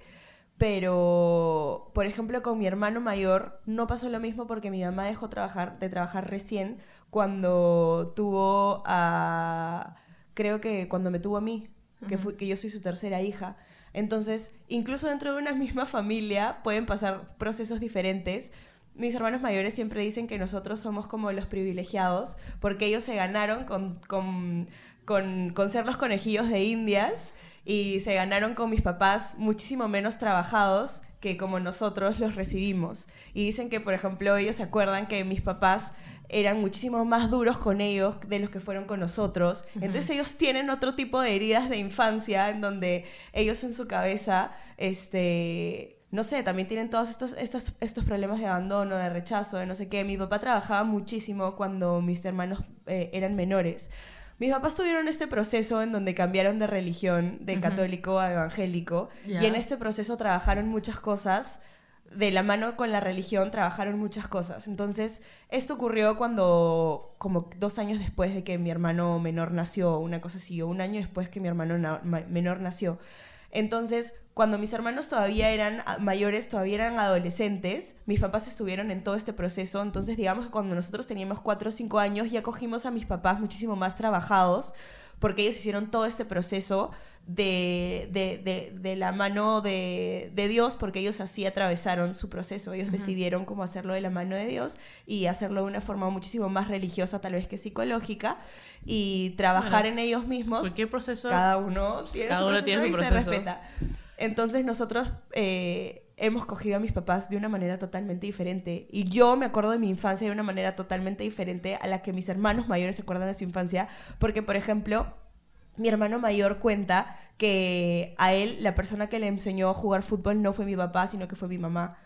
Pero, por ejemplo, con mi hermano mayor no pasó lo mismo porque mi mamá dejó trabajar, de trabajar recién cuando tuvo a, creo que cuando me tuvo a mí, que, fue, que yo soy su tercera hija. Entonces, incluso dentro de una <laughs> misma familia pueden pasar procesos diferentes. Mis hermanos mayores siempre dicen que nosotros somos como los privilegiados porque ellos se ganaron con, con, con, ser los conejillos de indias y se ganaron con mis papás muchísimo menos trabajados que como nosotros los recibimos. Y dicen que, por ejemplo, ellos se acuerdan que mis papás eran muchísimo más duros con ellos de los que fueron con nosotros. Entonces ellos tienen otro tipo de heridas de infancia en donde ellos en su cabeza, este, no sé, también tienen todos estos, estos, estos problemas de abandono, de rechazo, de no sé qué. Mi papá trabajaba muchísimo cuando mis hermanos eh, eran menores. Mis papás tuvieron este proceso en donde cambiaron de religión, de católico a evangélico, y en este proceso trabajaron muchas cosas de la mano con la religión trabajaron muchas cosas. Entonces, esto ocurrió cuando, como dos años después de que mi hermano menor nació, una cosa así, o un año después que mi hermano menor nació. Entonces, cuando mis hermanos todavía eran mayores, todavía eran adolescentes, mis papás estuvieron en todo este proceso. Entonces, digamos que cuando nosotros teníamos cuatro o cinco años, ya cogimos a mis papás muchísimo más trabajados, porque ellos hicieron todo este proceso de, de, de, la mano de, Dios, porque ellos así atravesaron su proceso. Ellos decidieron cómo hacerlo de la mano de Dios y hacerlo de una forma muchísimo más religiosa, tal vez que psicológica, y trabajar en ellos mismos. Cualquier proceso. Cada uno tiene, cada su, uno tiene su proceso y se respeta. Entonces nosotros eh, hemos cogido a mis papás de una manera totalmente diferente. Y yo me acuerdo de mi infancia de una manera totalmente diferente a la que mis hermanos mayores se acuerdan de su infancia. Porque, por ejemplo, mi hermano mayor cuenta que a él la persona que le enseñó a jugar fútbol no fue mi papá, sino que fue mi mamá.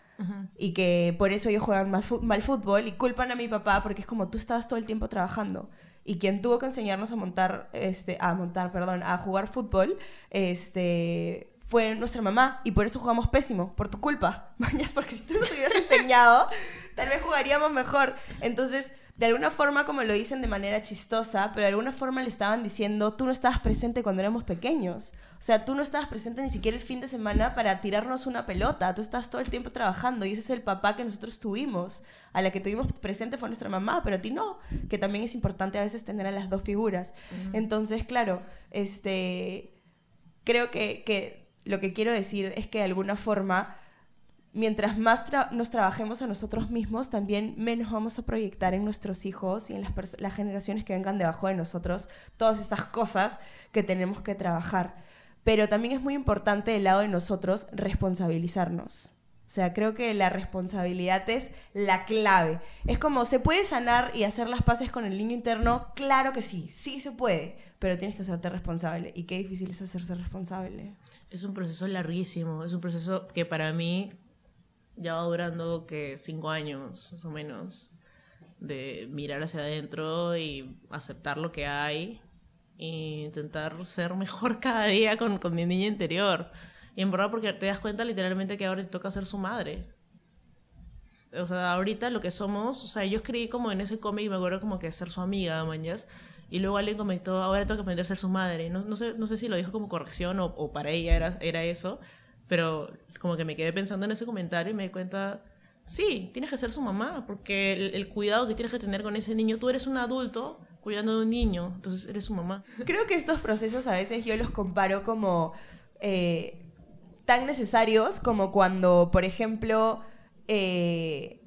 Y que por eso ellos juegan mal, mal, fútbol y culpan a mi papá porque es como tú estabas todo el tiempo trabajando. Y quien tuvo que enseñarnos a montar, este, a montar, perdón, a jugar fútbol, este, fue nuestra mamá y por eso jugamos pésimo, por tu culpa. <laughs> Mañas, porque si tú nos hubieras enseñado, tal vez jugaríamos mejor. Entonces, de alguna forma, como lo dicen de manera chistosa, pero de alguna forma le estaban diciendo, tú no estabas presente cuando éramos pequeños. O sea, tú no estabas presente ni siquiera el fin de semana para tirarnos una pelota. Tú estás todo el tiempo trabajando y ese es el papá que nosotros tuvimos. A la que tuvimos presente fue nuestra mamá, pero a ti no. Que también es importante a veces tener a las dos figuras. Entonces, claro, este, creo que, que lo que quiero decir es que de alguna forma mientras más nos trabajemos a nosotros mismos, también menos vamos a proyectar en nuestros hijos y en las, las generaciones que vengan debajo de nosotros todas esas cosas que tenemos que trabajar. Pero también es muy importante del lado de nosotros responsabilizarnos. O sea, creo que la responsabilidad es la clave. Es como, ¿se puede sanar y hacer las paces con el niño interno? Claro que sí, sí se puede, pero tienes que hacerte responsable. Y qué difícil es hacerse responsable. Es un proceso larguísimo, es un proceso que para mí ya va durando que cinco años, más o menos, de mirar hacia adentro y aceptar lo que hay e intentar ser mejor <laughs> cada día con, con mi niña interior. Y en verdad porque te das cuenta literalmente que ahora te toca ser su madre. O sea, ahorita lo que somos, o sea, yo escribí como en ese cómic, me acuerdo como que ser su amiga, mañas. Y luego alguien comentó, ahora tengo que aprender a ser su madre. No, no, sé, no sé si lo dijo como corrección o, o para ella era, era eso, pero como que me quedé pensando en ese comentario y me di cuenta, sí, tienes que ser su mamá, porque el, cuidado que tienes que tener con ese niño, tú eres un adulto cuidando de un niño, entonces eres su mamá. Creo que estos procesos a veces yo los comparo como eh, tan necesarios como cuando, por ejemplo, eh,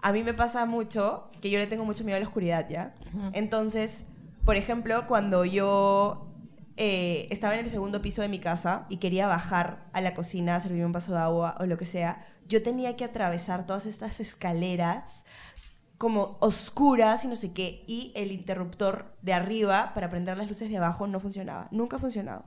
a mí me pasa mucho que yo le tengo mucho miedo a la oscuridad, ¿ya? Entonces, por ejemplo, cuando yo eh, estaba en el segundo piso de mi casa y quería bajar a la cocina, servir un vaso de agua o lo que sea, yo tenía que atravesar todas estas escaleras como oscuras y no sé qué, y el interruptor de arriba para prender las luces de abajo no funcionaba, nunca ha funcionado.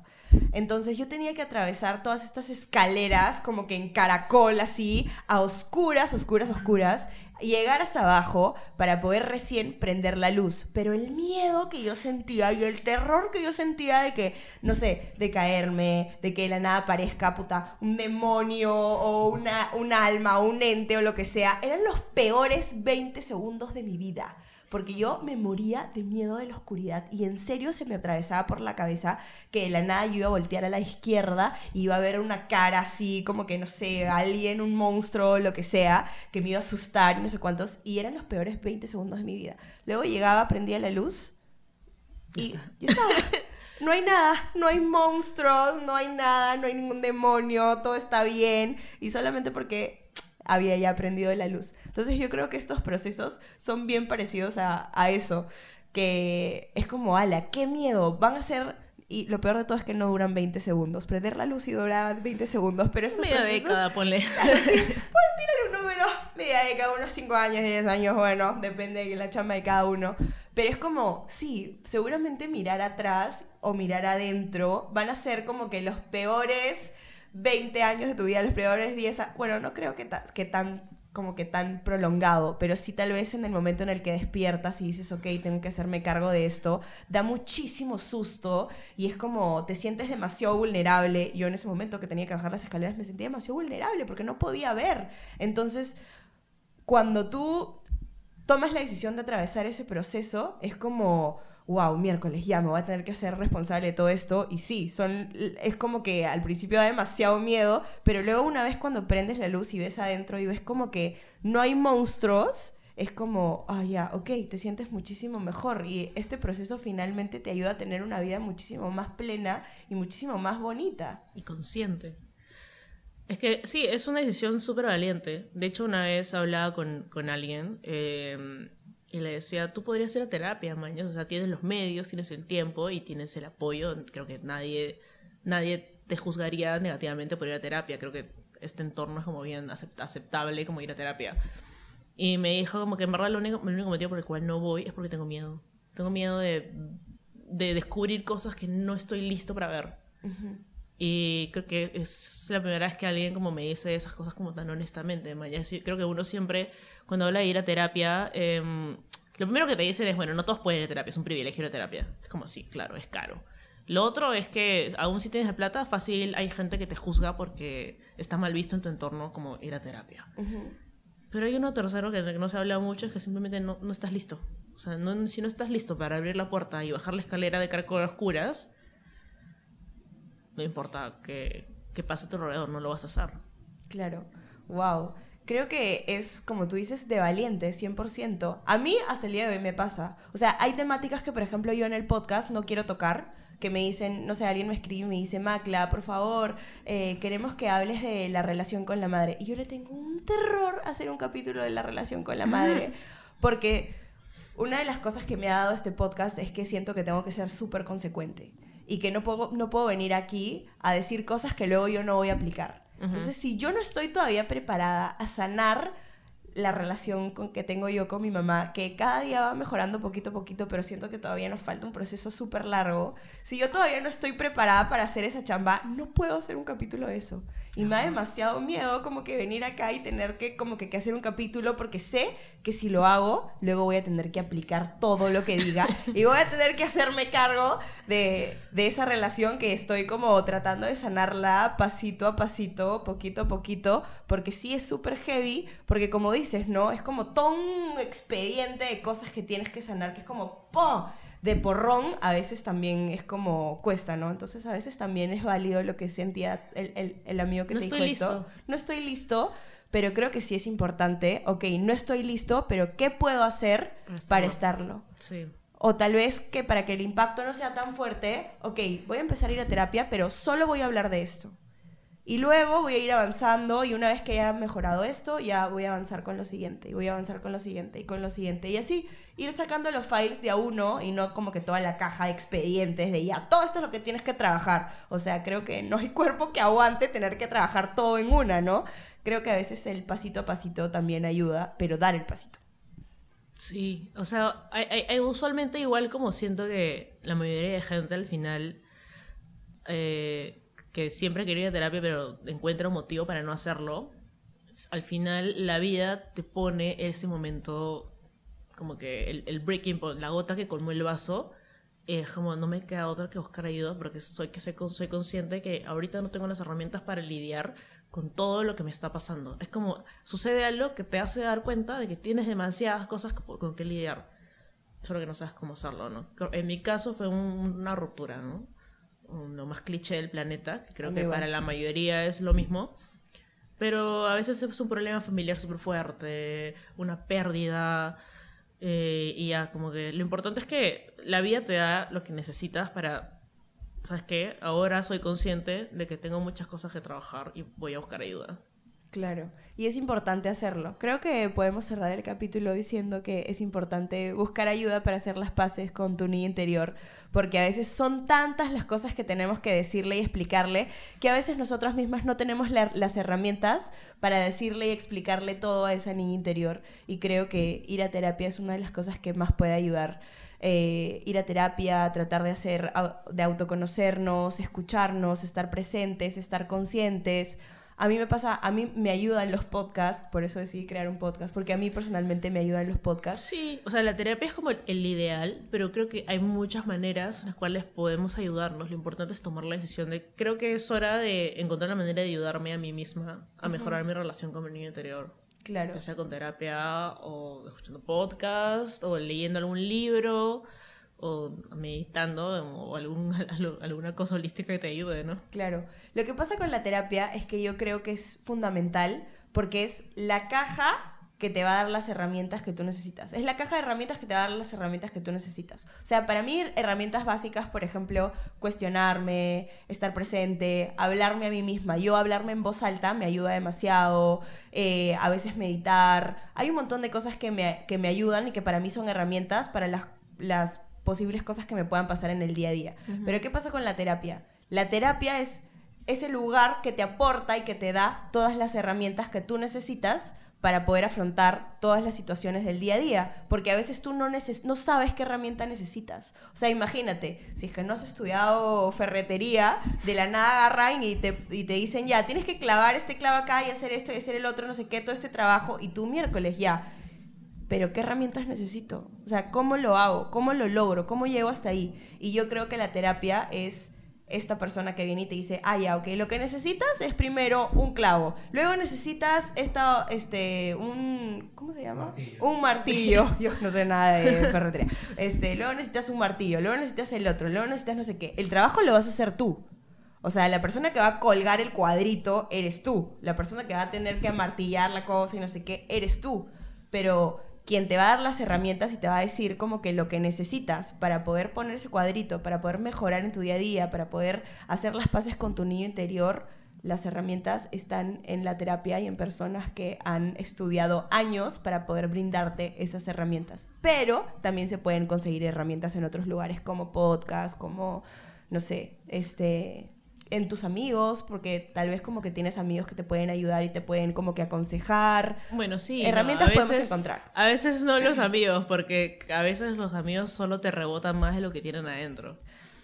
Entonces yo tenía que atravesar todas estas escaleras como que en caracol así, a oscuras, oscuras, oscuras, llegar hasta abajo para poder recién prender la luz. Pero el miedo que yo sentía y el terror que yo sentía de que, no sé, de caerme, de que de la nada aparezca puta, un demonio o una, un alma o un ente o lo que sea, eran los peores 20 segundos de mi vida. Porque yo me moría de miedo de la oscuridad y en serio se me atravesaba por la cabeza que de la nada yo iba a voltear a la izquierda y iba a ver una cara así, como que no sé, alguien, un monstruo, lo que sea, que me iba a asustar y no sé cuántos, y eran los peores 20 segundos de mi vida. Luego llegaba, prendía la luz y ya estaba. <laughs> No hay nada, no hay monstruos, no hay nada, no hay ningún demonio, todo está bien y solamente porque había ya aprendido la luz. Entonces yo creo que estos procesos son bien parecidos a, a eso, que es como, ala, qué miedo, van a ser y lo peor de todo es que no duran 20 segundos. Prender la luz y dura 20 segundos, pero estos Media procesos... década, ponle. <laughs> Claro, sí. Un número, media década, unos 5 años, 10 años, bueno, depende de la chamba de cada uno. Pero es como, sí, seguramente mirar atrás o mirar adentro van a ser como que los peores 20 años de tu vida, los peores 10 a- Bueno, no creo que tan como que tan prolongado, pero sí tal vez en el momento en el que despiertas y dices, ok, tengo que hacerme cargo de esto, da muchísimo susto y es como te sientes demasiado vulnerable. Yo en ese momento que tenía que bajar las escaleras me sentía demasiado vulnerable porque no podía ver. Entonces, cuando tú tomas la decisión de atravesar ese proceso, es como, wow, miércoles, ya me voy a tener que hacer responsable de todo esto. Y sí, son, es como que al principio da demasiado miedo, pero luego una vez cuando prendes la luz y ves adentro y ves como que no hay monstruos, es como, ah, ya, ok, te sientes muchísimo mejor. Y este proceso finalmente te ayuda a tener una vida muchísimo más plena y muchísimo más bonita. y consciente. Es que sí, es una decisión súper valiente. De hecho, una vez hablaba con, con alguien eh, y le decía, tú podrías ir a terapia, mañana. O sea, tienes los medios, tienes el tiempo y tienes el apoyo. Creo que nadie, nadie te juzgaría negativamente por ir a terapia. Creo que este entorno es como bien acept- aceptable como ir a terapia. Y me dijo como que en verdad lo único, el único motivo por el cual no voy es porque tengo miedo. Tengo miedo de, de descubrir cosas que no estoy listo para ver. Y creo que es la primera vez que alguien como me dice esas cosas como tan honestamente. man. Ya sí- Creo que uno siempre, cuando habla de ir a terapia, em, lo primero que te dicen es, bueno, no todos pueden ir a terapia, es un privilegio ir a terapia. Es como, sí, claro, es caro. Lo otro es que, aún si tienes la plata, fácil hay gente que te juzga porque está mal visto en tu entorno como ir a terapia. Pero hay uno tercero que no se habla mucho, es que simplemente no, no estás listo. O sea, no- si no estás listo para abrir la puerta y bajar la escalera de caracol oscuras, no importa que, que pase a tu alrededor, no lo vas a hacer. Claro, wow. Creo que es, como tú dices, de valiente, 100%. A mí hasta el día de hoy me pasa. O sea, hay temáticas que, por ejemplo, yo en el podcast no quiero tocar, que me dicen, no sé, alguien me escribe y me dice, Macla, por favor, eh, queremos que hables de la relación con la madre. Y yo le tengo un terror hacer un capítulo de la relación con la madre, porque una de las cosas que me ha dado este podcast es que siento que tengo que ser súper consecuente y que no puedo, no puedo venir aquí a decir cosas que luego yo no voy a aplicar. Entonces, si yo no estoy todavía preparada a sanar la relación con que tengo yo con mi mamá, que cada día va mejorando poquito a poquito, pero siento que todavía nos falta un proceso súper largo. Si yo todavía no estoy preparada para hacer esa chamba, no puedo hacer un capítulo de eso. Y me da demasiado miedo como que venir acá y tener que como que, que hacer un capítulo porque sé que si lo hago, luego voy a tener que aplicar todo lo que diga <laughs> y voy a tener que hacerme cargo de, de esa relación que estoy como tratando de sanarla pasito a pasito, poquito a poquito, porque sí es súper heavy, porque como dices, ¿no? Es como todo un expediente de cosas que tienes que sanar, que es como de porrón a veces también es como cuesta, ¿no? Entonces a veces también es válido lo que sentía el, el- el amigo que No te estoy dijo esto. listo. No estoy listo, pero creo que sí es importante, ok, no estoy listo, pero ¿qué puedo hacer Para estarlo. para estarlo? Sí. O tal vez que para que el impacto no sea tan fuerte, ok, voy a empezar a ir a terapia, pero solo voy a hablar de esto. Y luego voy a ir avanzando y una vez que haya mejorado esto, ya voy a avanzar con lo siguiente, y voy a avanzar con lo siguiente, y con lo siguiente. Y así ir sacando los files de a uno y no como que toda la caja de expedientes de ya, todo esto es lo que tienes que trabajar. O sea, creo que no hay <laughs> cuerpo que aguante tener que trabajar todo en una, ¿no? Creo que a veces el pasito a pasito también ayuda, pero dar el pasito. Sí, o sea, hay, hay- usualmente igual como siento que la mayoría de gente al final eh, que siempre quiere ir a terapia pero encuentra un motivo para no hacerlo, al final la vida te pone ese momento como que el, el breaking point, la gota que colmó el vaso, es como no me queda otra que buscar ayuda porque soy que soy, soy consciente que ahorita no tengo las herramientas para lidiar con todo lo que me está pasando. Es como sucede algo que te hace dar cuenta de que tienes demasiadas cosas con, con que lidiar. solo que no sabes cómo hacerlo, ¿no? En mi caso fue una ruptura, ¿no? Lo más cliché del planeta, que creo que para la mayoría es lo mismo. Pero a veces es un problema familiar súper fuerte, una pérdida, eh, y ya, como que lo importante es que la vida te da lo que necesitas para, ¿sabes qué? Ahora soy consciente de que tengo muchas cosas que trabajar y voy a buscar ayuda. Claro, y es importante hacerlo. Creo que podemos cerrar el capítulo diciendo que es importante buscar ayuda para hacer las paces con tu niño interior, porque a veces son tantas las cosas que tenemos que decirle y explicarle que a veces nosotras mismas no tenemos las herramientas para decirle y explicarle todo a esa niña interior. Y creo que ir a terapia es una de las cosas que más puede ayudar. Eh, ir a terapia, tratar de hacer, de autoconocernos, escucharnos, estar presentes, estar conscientes a mí me pasa, a mí me ayudan los podcasts, por eso decidí crear un podcast, porque a mí personalmente me ayudan los podcasts. Sí, o sea, la terapia es como el ideal, pero creo que hay muchas maneras en las cuales podemos ayudarnos. Lo importante es tomar la decisión de, creo que es hora de encontrar la manera de ayudarme a mí misma a mejorar mi relación con mi niño interior. Claro. Ya sea con terapia o escuchando podcast o leyendo algún libro o meditando o algún, <laughs> alguna cosa holística que te ayude, ¿no? Claro. Lo que pasa con la terapia es que yo creo que es fundamental porque es la caja que te va a dar las herramientas que tú necesitas. Es la caja de herramientas que te va a dar las herramientas que tú necesitas. O sea, para mí herramientas básicas, por ejemplo, cuestionarme, estar presente, hablarme a mí misma. Yo hablarme en voz alta me ayuda demasiado, eh, a veces meditar. Hay un montón de cosas que me, que me ayudan y que para mí son herramientas para las, las posibles cosas que me puedan pasar en el día a día. Pero ¿qué pasa con la terapia? La terapia es ese lugar que te aporta y que te da todas las herramientas que tú necesitas para poder afrontar todas las situaciones del día a día, porque a veces tú no, no sabes qué herramienta necesitas. O sea, imagínate, si es que no has estudiado ferretería, de la nada agarran y te, y te dicen, ya, tienes que clavar este clavo acá y hacer esto y hacer el otro, no sé qué, todo este trabajo, y tú miércoles ya, pero ¿qué herramientas necesito? O sea, ¿cómo lo hago? ¿Cómo lo logro? ¿Cómo llego hasta ahí? Y yo creo que la terapia es esta persona que viene y te dice, ah, ya, ok, lo que necesitas es primero un clavo, luego necesitas esta, este, un, ¿cómo se llama? Un martillo, <laughs> yo no sé nada de ferretería, este, luego necesitas un martillo, luego necesitas el otro, luego necesitas no sé qué, el trabajo lo vas a hacer tú, o sea, la persona que va a colgar el cuadrito eres tú, la persona que va a tener que amartillar la cosa y no sé qué, eres tú, pero quien te va a dar las herramientas y te va a decir como que lo que necesitas para poder poner ese cuadrito, para poder mejorar en tu día a día, para poder hacer las paces con tu niño interior, las herramientas están en la terapia y en personas que han estudiado años para poder brindarte esas herramientas. Pero también se pueden conseguir herramientas en otros lugares como podcast, como, no sé, este, en tus amigos, porque tal vez como que tienes amigos que te pueden ayudar y te pueden como que aconsejar. Bueno, sí. Herramientas podemos encontrar. A veces no los amigos, porque a veces los amigos solo te rebotan más de lo que tienen adentro.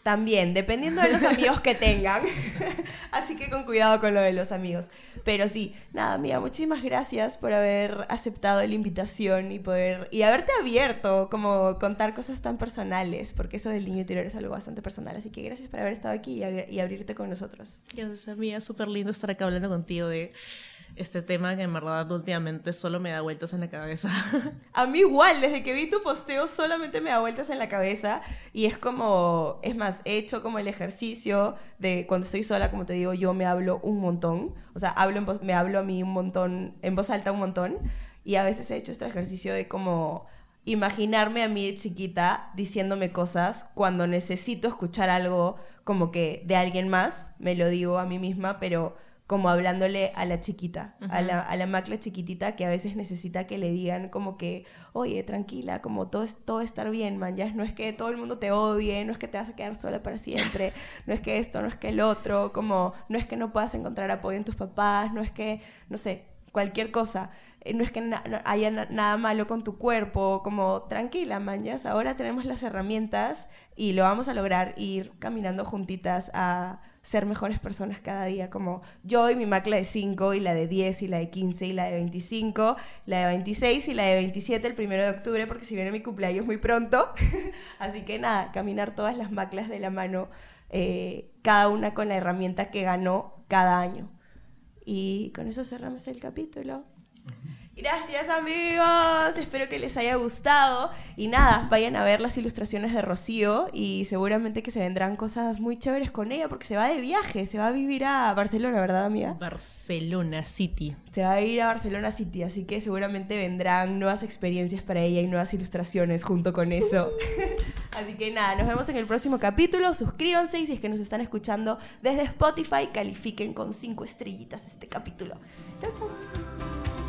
También, dependiendo de los amigos que tengan. <laughs> Así que con cuidado con lo de los amigos. Pero sí, nada, amiga, muchísimas gracias por haber aceptado la invitación y poder y haberte abierto, como contar cosas tan personales, porque eso del niño interior es algo bastante personal. Así que gracias por haber estado aquí y, y abrirte con nosotros. Gracias, amiga. Súper lindo estar acá hablando contigo de este tema que en verdad últimamente solo me da vueltas en la cabeza. <laughs> A mí igual, desde que vi tu posteo solamente me da vueltas en la cabeza y es como, es más, he hecho como el ejercicio de cuando estoy sola, como te digo, yo me hablo un montón, o sea, hablo me hablo a mí un montón, en voz alta un montón y a veces he hecho este ejercicio de como imaginarme a mí de chiquita diciéndome cosas cuando necesito escuchar algo como que de alguien más, me lo digo a mí misma, pero como hablándole a la chiquita, a, la, a la macla chiquitita que a veces necesita que le digan como que, oye, tranquila, como todo, es, todo estar bien, man, ya no es que todo el mundo te odie, no es que te vas a quedar sola para siempre, <laughs> no es que esto, no es que el otro, como no es que no puedas encontrar apoyo en tus papás, no es que, no sé, cualquier cosa, eh, no es que haya nada malo con tu cuerpo, como tranquila, man, ya ahora tenemos las herramientas y lo vamos a lograr ir caminando juntitas a ser mejores personas cada día, como yo y mi macla de 5 y la de 10 y la de 15 y la de 25, la de 26 y la de 27 el primero de octubre, porque si viene mi cumpleaños muy pronto. <laughs> Así que nada, caminar todas las maclas de la mano, eh, cada una con la herramienta que ganó cada año. Y con eso cerramos el capítulo. Gracias amigos, espero que les haya gustado y nada, vayan a ver las ilustraciones de Rocío y seguramente que se vendrán cosas muy chéveres con ella porque se va de viaje, se va a vivir a Barcelona, ¿verdad amiga? Barcelona City. Se va a ir a Barcelona City, así que seguramente vendrán nuevas experiencias para ella y nuevas ilustraciones junto con eso. <laughs> así que nada, nos vemos en el próximo capítulo, suscríbanse y si es que nos están escuchando desde Spotify, califiquen con cinco estrellitas este capítulo. Chau, chau.